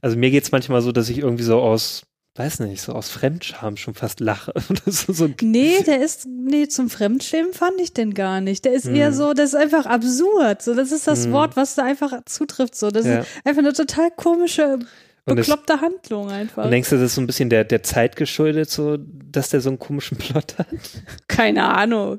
also mir geht es manchmal so, dass ich irgendwie so aus, weiß nicht, so aus Fremdscham schon fast lache. Oder so, Nee, der ist, nee, zum Fremdschämen fand ich den gar nicht. Der ist Hm. eher so, das ist einfach absurd. So, das ist das Hm. Wort, was da einfach zutrifft. So, das Ja. ist einfach eine total komische, bekloppte Handlung einfach. Und denkst du, das ist so ein bisschen der, der Zeit geschuldet, so, dass der so einen komischen Plot hat? Keine Ahnung.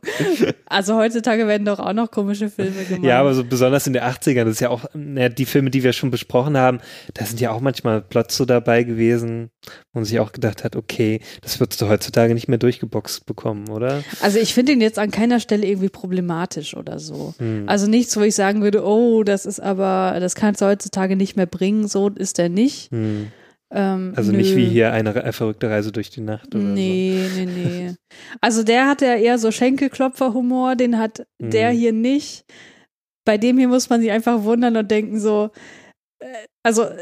Also heutzutage werden doch auch noch komische Filme gemacht. Ja, aber so besonders in den 80ern, das ist ja auch, naja, die Filme, die wir schon besprochen haben, da sind ja auch manchmal Plots so dabei gewesen, wo man sich auch gedacht hat, okay, das würdest du heutzutage nicht mehr durchgeboxt bekommen, oder? Also ich finde ihn jetzt an keiner Stelle irgendwie problematisch oder so. Hm. Also nichts, wo ich sagen würde, oh, das ist aber, das kannst du heutzutage nicht mehr bringen, so ist er nicht. Hm. Ähm, Also nö. nicht wie hier eine Re- verrückte Reise durch die Nacht oder Nee, nee, nee. Also der hat ja eher so Schenkelklopfer-Humor, den hat der Mhm. hier nicht. Bei dem hier muss man sich einfach wundern und denken so, äh, also äh,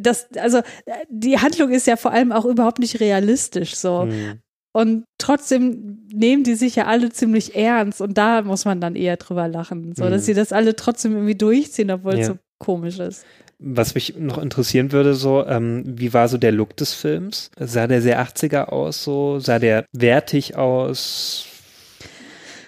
das, also äh, die Handlung ist ja vor allem auch überhaupt nicht realistisch so. so. Hm. Und trotzdem nehmen die sich ja alle ziemlich ernst und da muss man dann eher drüber lachen, so dass Mhm. sie das alle trotzdem irgendwie durchziehen, obwohl es Ja. so komisch ist. Was mich noch interessieren würde, so, ähm, wie war so der Look des Films? Sah der sehr 80er aus, so? Sah der wertig aus?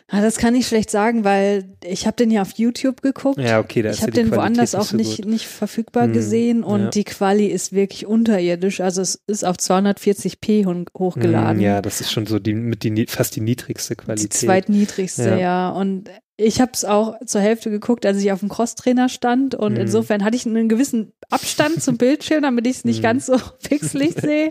Ah, das kann ich schlecht sagen, weil ich habe den ja auf YouTube geguckt. Ja, okay, da ich habe ja die den woanders Qualität auch nicht so nicht verfügbar Hm, gesehen und ja. die Quali ist wirklich unterirdisch. Also es ist auf 240p hon- hochgeladen. Hm, Ja, das ist schon so die, mit die, fast die niedrigste die Qualität. zweitniedrigste, Ja. ja. Und ich habe es auch zur Hälfte geguckt, als ich auf dem Crosstrainer stand und Mhm. insofern hatte ich einen gewissen Abstand zum Bildschirm, damit ich es nicht Mhm. ganz so pixelig sehe.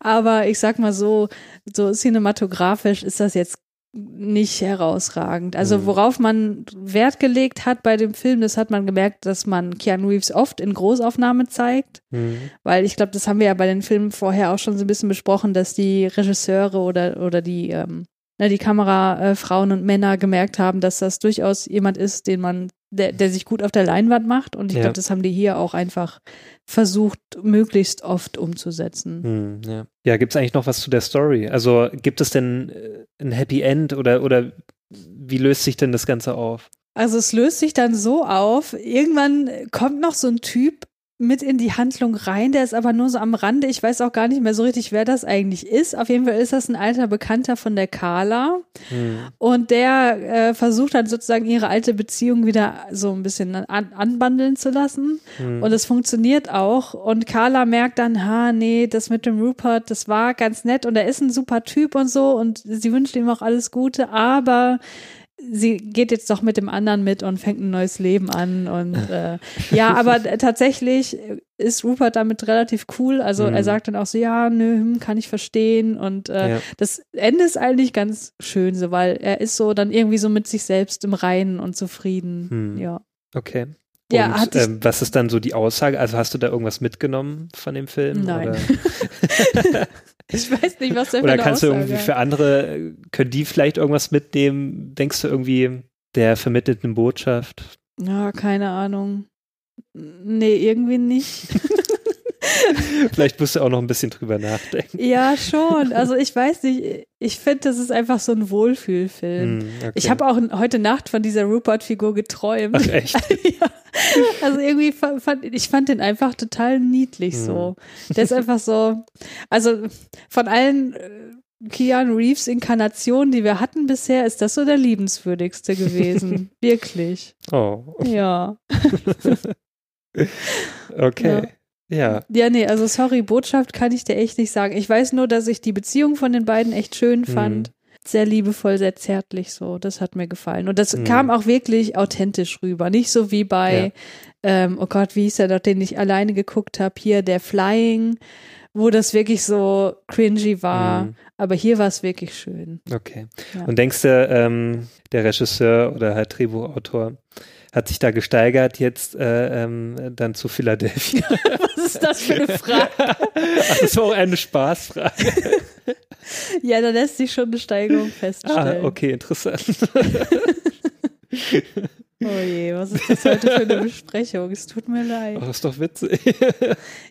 Aber ich sag mal so, so cinematografisch ist das jetzt nicht herausragend. Also Mhm. worauf man Wert gelegt hat bei dem Film, das hat man gemerkt, dass man Keanu Reeves oft in Großaufnahme zeigt. Mhm. Weil ich glaube, das haben wir ja bei den Filmen vorher auch schon so ein bisschen besprochen, dass die Regisseure oder, oder die, ähm, ne, die Kamerafrauen und Männer gemerkt haben, dass das durchaus jemand ist, den man, der, der sich gut auf der Leinwand macht. Und ich Ja. glaube, das haben die hier auch einfach versucht, möglichst oft umzusetzen. Hm, ja, ja gibt es eigentlich noch was zu der Story? Also gibt es denn äh, ein Happy End oder, oder wie löst sich denn das Ganze auf? Also es löst sich dann so auf, irgendwann kommt noch so ein Typ mit in die Handlung rein, der ist aber nur so am Rande. Ich weiß auch gar nicht mehr so richtig, wer das eigentlich ist. Auf jeden Fall ist das ein alter Bekannter von der Carla. Hm. Und der äh, versucht dann sozusagen ihre alte Beziehung wieder so ein bisschen an, anbandeln zu lassen. Hm. Und es funktioniert auch. Und Carla merkt dann, ha, nee, das mit dem Rupert, das war ganz nett und er ist ein super Typ und so und sie wünscht ihm auch alles Gute, aber sie geht jetzt doch mit dem anderen mit und fängt ein neues Leben an und äh, ja, aber tatsächlich ist Rupert damit relativ cool. Also Mhm. er sagt dann auch so, ja, nö, hm, kann ich verstehen und äh, Ja. das Ende ist eigentlich ganz schön so, weil er ist so dann irgendwie so mit sich selbst im Reinen und zufrieden. Hm. Ja. Okay. Ja, Und ähm, was ist dann so die Aussage? Also hast du da irgendwas mitgenommen von dem Film? Nein. Ich weiß nicht, was der für oder kannst du Aussage irgendwie hat. für andere, können die vielleicht irgendwas mitnehmen? Denkst du irgendwie der vermittelten Botschaft? Ja, keine Ahnung. Nee, irgendwie nicht. vielleicht musst du auch noch ein bisschen drüber nachdenken. Ja, schon. Also ich weiß nicht. Ich finde, das ist einfach so ein Wohlfühlfilm. Hm, okay. Ich habe auch heute Nacht von dieser Rupert-Figur geträumt. Ach, echt? ja. Also irgendwie fa- fand ich fand den einfach total niedlich Hm. so. Der ist einfach so. Also von allen äh, Keanu Reeves Inkarnationen, die wir hatten bisher, ist das so der liebenswürdigste gewesen. Wirklich. Oh, Ja. okay. Ja. Ja, nee, also sorry, Botschaft kann ich dir echt nicht sagen. Ich weiß nur, dass ich die Beziehung von den beiden echt schön fand. Sehr liebevoll, sehr zärtlich so. Das hat mir gefallen. Und das Mhm. kam auch wirklich authentisch rüber. Nicht so wie bei, ähm, oh Gott, wie hieß der doch, den ich alleine geguckt habe, hier der Flying, wo das wirklich so cringy war. Mhm. Aber hier war es wirklich schön. Okay. Ja. Und denkst du, ähm, der Regisseur oder halt Drehbuchautor hat sich da gesteigert jetzt äh, ähm, dann zu Philadelphia? Was ist das für eine Frage? Ach, das war auch eine Spaßfrage. ja, da lässt sich schon eine Steigerung Ah, feststellen. okay, interessant. Oh je, was ist das heute für eine Besprechung? Es tut mir leid. Oh, ist doch witzig.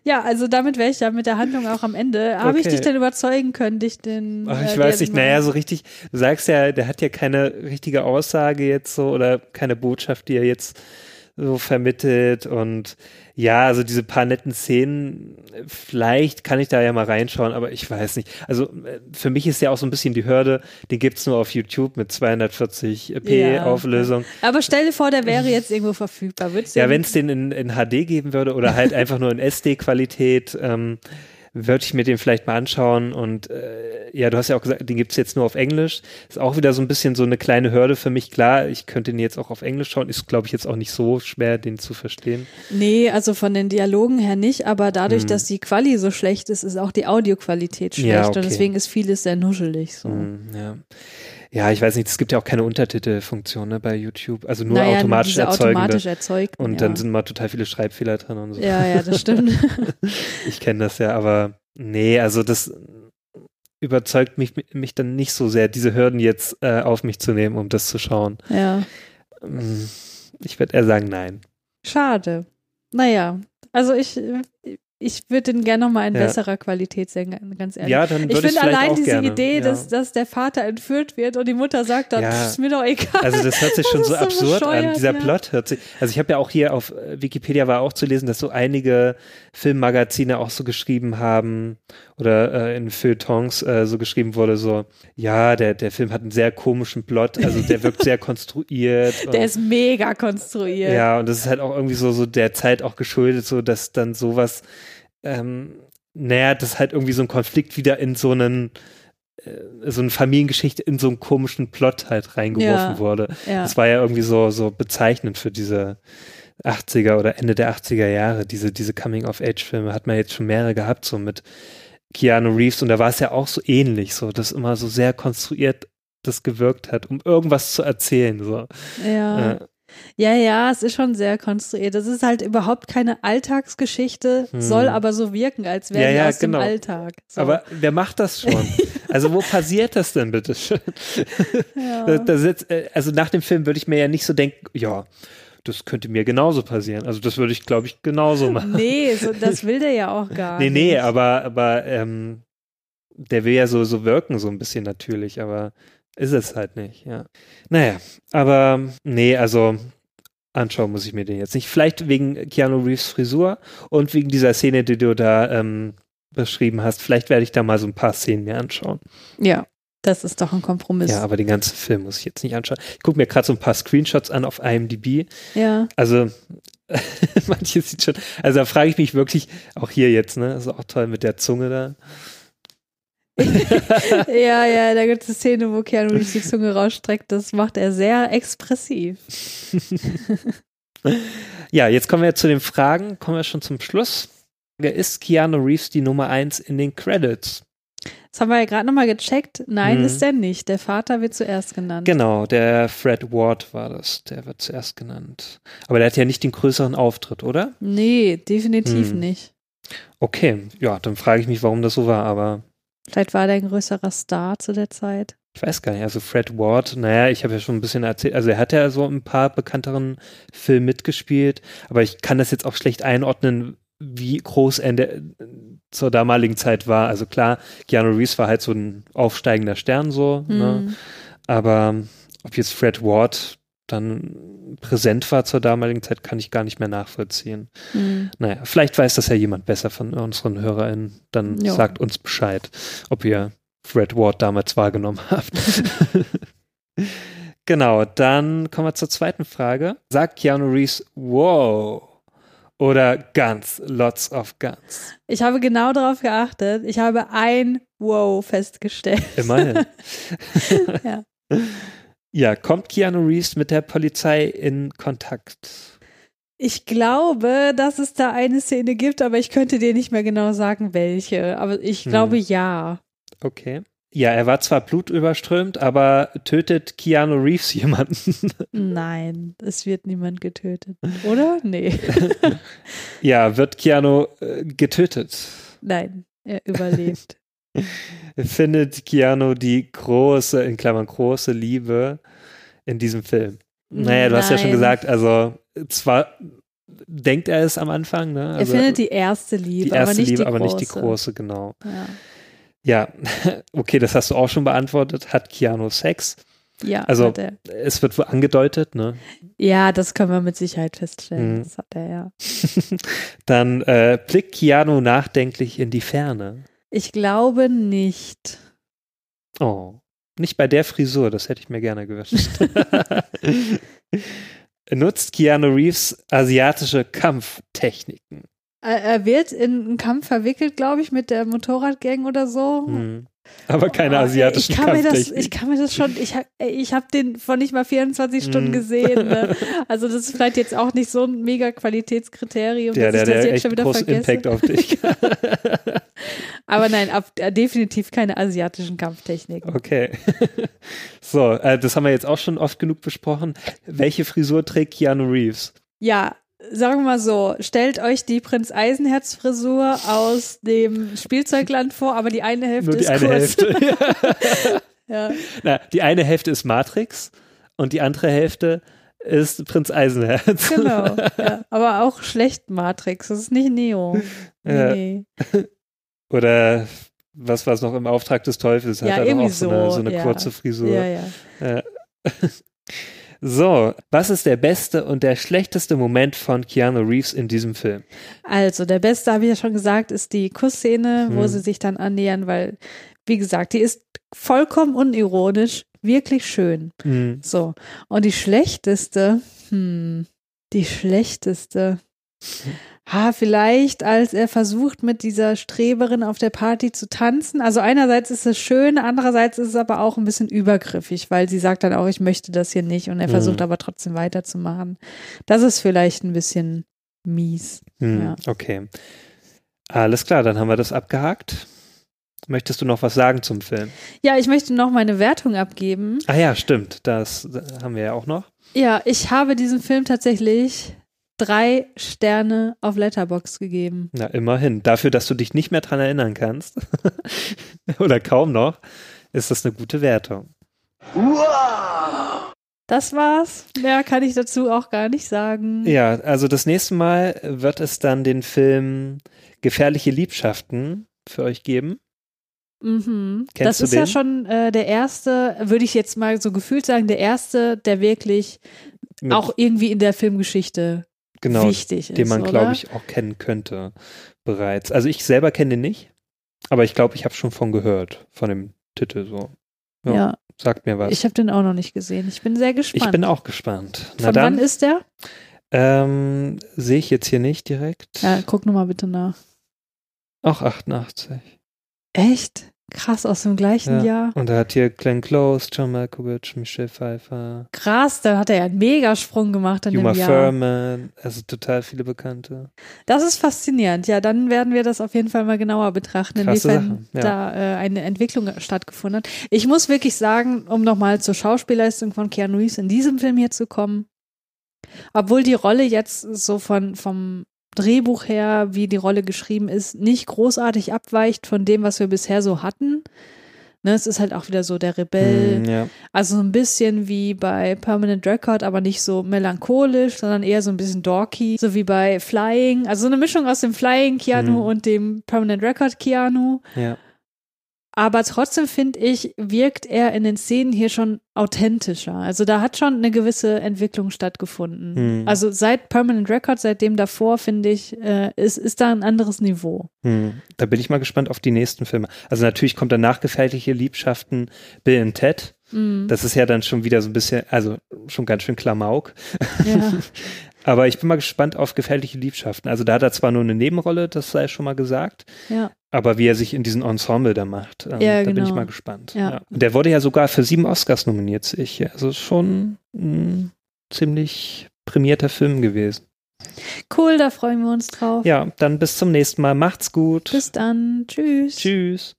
Ja, also damit wäre ich ja mit der Handlung auch am Ende. Habe ich Okay. dich denn überzeugen können, dich den. Ach, äh, ich weiß den nicht, naja, so richtig, du sagst ja, der hat ja keine richtige Aussage jetzt so oder keine Botschaft, die er jetzt so vermittelt und ja, also diese paar netten Szenen, vielleicht kann ich da ja mal reinschauen, aber ich weiß nicht. Also äh, für mich ist ja auch so ein bisschen die Hürde, den gibt's nur auf YouTube mit 240p Ja. Auflösung. Aber stell dir vor, der wäre jetzt irgendwo verfügbar. Würdest Ja, wenn es den in, in HD geben würde oder halt einfach nur in SD-Qualität, ähm, würde ich mir den vielleicht mal anschauen. Und äh, ja, du hast ja auch gesagt, den gibt's jetzt nur auf Englisch. Ist auch wieder so ein bisschen so eine kleine Hürde für mich. Klar, ich könnte den jetzt auch auf Englisch schauen. Ist, glaube ich, jetzt auch nicht so schwer, den zu verstehen. Nee, also von den Dialogen her nicht, aber dadurch, Hm. dass die Quali so schlecht ist, ist auch die Audioqualität schlecht Ja, okay. und deswegen ist vieles sehr nuschelig so. Hm, ja. Ja, ich weiß nicht, es gibt ja auch keine Untertitelfunktion ne, bei YouTube. Also nur Naja, automatisch erzeugende. automatisch erzeugten, Und ja. dann sind mal total viele Schreibfehler drin und so. Ja, ja, das stimmt. ich kenne das ja, aber nee, also das überzeugt mich, mich dann nicht so sehr, diese Hürden jetzt äh, auf mich zu nehmen, um das zu schauen. Ja. Mm, Ich würde eher sagen, nein. Schade. Naja, also ich, ich würde den gerne nochmal in Ja. besserer Qualität sehen, ganz ehrlich. Ja, dann ich würde ich's finde allein diese gerne, Idee, ja. dass, dass der Vater entführt wird und die Mutter sagt dann, Ja. "Pff, ist mir doch egal. Also das hört sich schon so absurd an. Dieser ja. Plot hört sich. Also ich habe ja auch hier auf äh, Wikipedia war auch zu lesen, dass so einige Filmmagazine auch so geschrieben haben oder äh, in Feuilletons äh, so geschrieben wurde, so ja, der der Film hat einen sehr komischen Plot, also der wirkt sehr konstruiert. Der ist mega konstruiert. Ja, und das ist halt auch irgendwie so, so der Zeit auch geschuldet, so dass dann sowas, ähm, naja, das halt irgendwie so ein Konflikt wieder in so einen äh, so eine Familiengeschichte in so einen komischen Plot halt reingeworfen Ja, wurde. ja. Das war ja irgendwie so, so bezeichnend für diese 80er oder Ende der 80er Jahre, diese, diese Coming-of-Age-Filme hat man jetzt schon mehrere gehabt, so mit Keanu Reeves und da war es ja auch so ähnlich, so, dass immer so sehr konstruiert das gewirkt hat, um irgendwas zu erzählen, so. Ja. Äh, Ja, ja, es ist schon sehr konstruiert. Das ist halt überhaupt keine Alltagsgeschichte, Hm. soll aber so wirken, als wäre Ja, ja, aus genau. dem Alltag. So. Aber wer macht das schon? Also wo passiert das denn bitte schön? Ja. Da, da sitzt, äh, also nach dem Film würde ich mir ja nicht so denken, ja, das könnte mir genauso passieren. Also das würde ich, glaube ich, genauso machen. nee, so, das will der ja auch gar Nee, nicht. nee, aber, aber ähm, der will ja so, so wirken, so ein bisschen natürlich, aber ist es halt nicht, ja. Naja, aber nee, also anschauen muss ich mir den jetzt nicht. Vielleicht wegen Keanu Reeves Frisur und wegen dieser Szene, die du da ähm, beschrieben hast. Vielleicht werde ich da mal so ein paar Szenen mir anschauen. Ja, das ist doch ein Kompromiss. Ja, aber den ganzen Film muss ich jetzt nicht anschauen. Ich gucke mir gerade so ein paar Screenshots an auf IMDb. Ja. Also manches sieht schon, also da frage ich mich wirklich, auch hier jetzt, ne, ist auch toll mit der Zunge da. Ja, ja, da gibt es eine Szene, wo Keanu Reeves die Zunge rausstreckt. Das macht er sehr expressiv. Ja, jetzt kommen wir zu den Fragen, kommen wir schon zum Schluss. Ist Keanu Reeves die Nummer eins in den Credits? Das haben wir ja gerade nochmal gecheckt. Nein, Mhm. ist der nicht. Der Vater wird zuerst genannt. Genau, der Fred Ward war das, der wird zuerst genannt. Aber der hat ja nicht den größeren Auftritt, oder? Nee, definitiv Hm. nicht. Okay, ja, dann frage ich mich, warum das so war, aber Vielleicht war der ein größerer Star zu der Zeit. ich weiß gar nicht. Also Fred Ward, naja, ich habe ja schon ein bisschen erzählt, also er hat ja so ein paar bekannteren Filmen mitgespielt, aber ich kann das jetzt auch schlecht einordnen, wie groß er der, zur damaligen Zeit war. Also klar, Keanu Reeves war halt so ein aufsteigender Stern so, ne? Hm. aber ob jetzt Fred Ward dann präsent war zur damaligen Zeit, kann ich gar nicht mehr nachvollziehen. Hm. Naja, vielleicht weiß das ja jemand besser von unseren HörerInnen. Dann Ja. sagt uns Bescheid, ob ihr Fred Ward damals wahrgenommen habt. genau, dann kommen wir zur zweiten Frage. Sagt Keanu Reeves, wow, oder Guns, lots of Guns? Ich habe genau darauf geachtet. Ich habe ein Wow festgestellt. Immerhin. Ja. Ja, kommt Keanu Reeves mit der Polizei in Kontakt? Ich glaube, dass es da eine Szene gibt, aber ich könnte dir nicht mehr genau sagen, welche. Aber ich Hm. glaube ja. Okay. Ja, er war zwar blutüberströmt, aber tötet Keanu Reeves jemanden? Nein, es wird niemand getötet. Oder? Nee. ja, wird Keanu äh, getötet? Nein, er überlebt. Findet Keanu die große, in Klammern große Liebe in diesem Film? Naja, du hast ja schon Nein. gesagt, also zwar denkt er es am Anfang, ne? er Also, findet die erste Liebe, die erste aber nicht Liebe, die aber große. nicht die große, genau. Ja. Ja, okay, das hast du auch schon beantwortet. Hat Keanu Sex? Ja, Also er. es wird wohl angedeutet, ne? Ja, das können wir mit Sicherheit feststellen. Mhm. Das hat er ja. Dann äh, blickt Keanu nachdenklich in die Ferne. Ich glaube nicht. Oh, nicht bei der Frisur, das hätte ich mir gerne gewünscht. Nutzt Keanu Reeves asiatische Kampftechniken? Er- wird in einen Kampf verwickelt, glaube ich, mit der Motorradgang oder so. Hm. Aber keine Oh, asiatischen ich kann mir das, Kampftechniken. Ich kann mir das schon, ich habe ich hab den vor nicht mal 24 Stunden Hm. gesehen. Ne? Also das ist vielleicht jetzt auch nicht so ein mega Qualitätskriterium, ja, dass der, ich das der jetzt schon wieder vergesse. Impact auf dich. Aber nein, ab, äh, definitiv keine asiatischen Kampftechniken. Okay. So, äh, das haben wir jetzt auch schon oft genug besprochen. Welche Frisur trägt Keanu Reeves? Ja, sagen wir mal so, stellt euch die Prinz Eisenherz Frisur aus dem Spielzeugland vor, aber die eine Hälfte Nur die ist eine kurz. Hälfte. ja. Na, die eine Hälfte ist Matrix und die andere Hälfte ist Prinz Eisenherz. Genau, ja. aber auch schlecht Matrix, das ist nicht Neo. Ja. Nee. Oder was war es noch im Auftrag des Teufels? Hat Ja, er auch so eine, so, so eine ja. kurze Frisur. Ja, ja. So, was ist der beste und der schlechteste Moment von Keanu Reeves in diesem Film? Also, der beste, habe ich ja schon gesagt, ist die Kussszene, wo Hm. sie sich dann annähern, weil, wie gesagt, die ist vollkommen unironisch, wirklich schön. Hm. So. Und die schlechteste, hm, die schlechteste ha, vielleicht als er versucht, mit dieser Streberin auf der Party zu tanzen. Also einerseits ist es schön, andererseits ist es aber auch ein bisschen übergriffig, weil sie sagt dann auch, ich möchte das hier nicht und er Mhm. versucht aber trotzdem weiterzumachen. Das ist vielleicht ein bisschen mies. Hm, Ja. Okay. Alles klar, dann haben wir das abgehakt. Möchtest du noch was sagen zum Film? Ja, ich möchte noch meine Wertung abgeben. Ah ja, stimmt. Das äh, haben wir ja auch noch. Ja, ich habe diesem Film tatsächlich drei Sterne auf Letterbox gegeben. Na, immerhin. Dafür, dass du dich nicht mehr dran erinnern kannst, oder kaum noch, ist das eine gute Wertung. Das war's. Mehr kann ich dazu auch gar nicht sagen. Ja, also das nächste Mal wird es dann den Film Gefährliche Liebschaften für euch geben. Mhm. Das ist ja den? schon äh, der erste, würde ich jetzt mal so gefühlt sagen, der erste, der wirklich Mit- auch irgendwie in der Filmgeschichte genau, wichtig den ist, man, oder? glaube ich, auch kennen könnte bereits. Also ich selber kenne den nicht, aber ich glaube, ich habe schon von gehört, von dem Titel so. Ja. Sagt mir was. Ich habe den auch noch nicht gesehen. Ich bin sehr gespannt. Ich bin auch gespannt. Na Von dann, wann ist der? ähm, sehe ich jetzt hier nicht direkt. Ja, guck nochmal bitte nach. Auch 88. Echt? Krass, aus dem gleichen Ja. Jahr. Und er hat hier Glenn Close, John Malkovich, Michelle Pfeiffer, Krass, dann hat er ja einen Megasprung gemacht in Uma dem Jahr. Thurman, also total viele Bekannte. Das ist faszinierend. Ja, dann werden wir das auf jeden Fall mal genauer betrachten, Krasse inwiefern ja. da äh, eine Entwicklung stattgefunden hat. Ich muss wirklich sagen, um nochmal zur Schauspielleistung von Keanu Reeves in diesem Film hier zu kommen, obwohl die Rolle jetzt so von, vom Drehbuch her, wie die Rolle geschrieben ist, nicht großartig abweicht von dem, was wir bisher so hatten. Ne, es ist halt auch wieder so der Rebell, Hm, ja. also so ein bisschen wie bei Permanent Record, aber nicht so melancholisch, sondern eher so ein bisschen dorky, so wie bei Flying. Also so eine Mischung aus dem Flying Keanu Mhm. und dem Permanent Record Keanu. ja. Aber trotzdem finde ich, wirkt er in den Szenen hier schon authentischer. Also da hat schon eine gewisse Entwicklung stattgefunden. Mhm. Also seit Permanent Record, seitdem davor, finde ich, äh, ist, ist da ein anderes Niveau. Hm. Da bin ich mal gespannt auf die nächsten Filme. Also natürlich kommt danach gefährliche Liebschaften Bill und Ted. Mhm. Das ist ja dann schon wieder so ein bisschen, also schon ganz schön Klamauk. Ja. Aber ich bin mal gespannt auf gefährliche Liebschaften. Also da hat er zwar nur eine Nebenrolle, das sei schon mal gesagt, ja. aber wie er sich in diesen Ensemble da macht, ähm, Ja, da bin ich genau. mal gespannt. Ja. Und der wurde ja sogar für sieben Oscars nominiert, sehe ich. Also schon ein ziemlich prämierter Film gewesen. Cool, da freuen wir uns drauf. Ja, dann bis zum nächsten Mal. Macht's gut. Bis dann. Tschüss. Tschüss.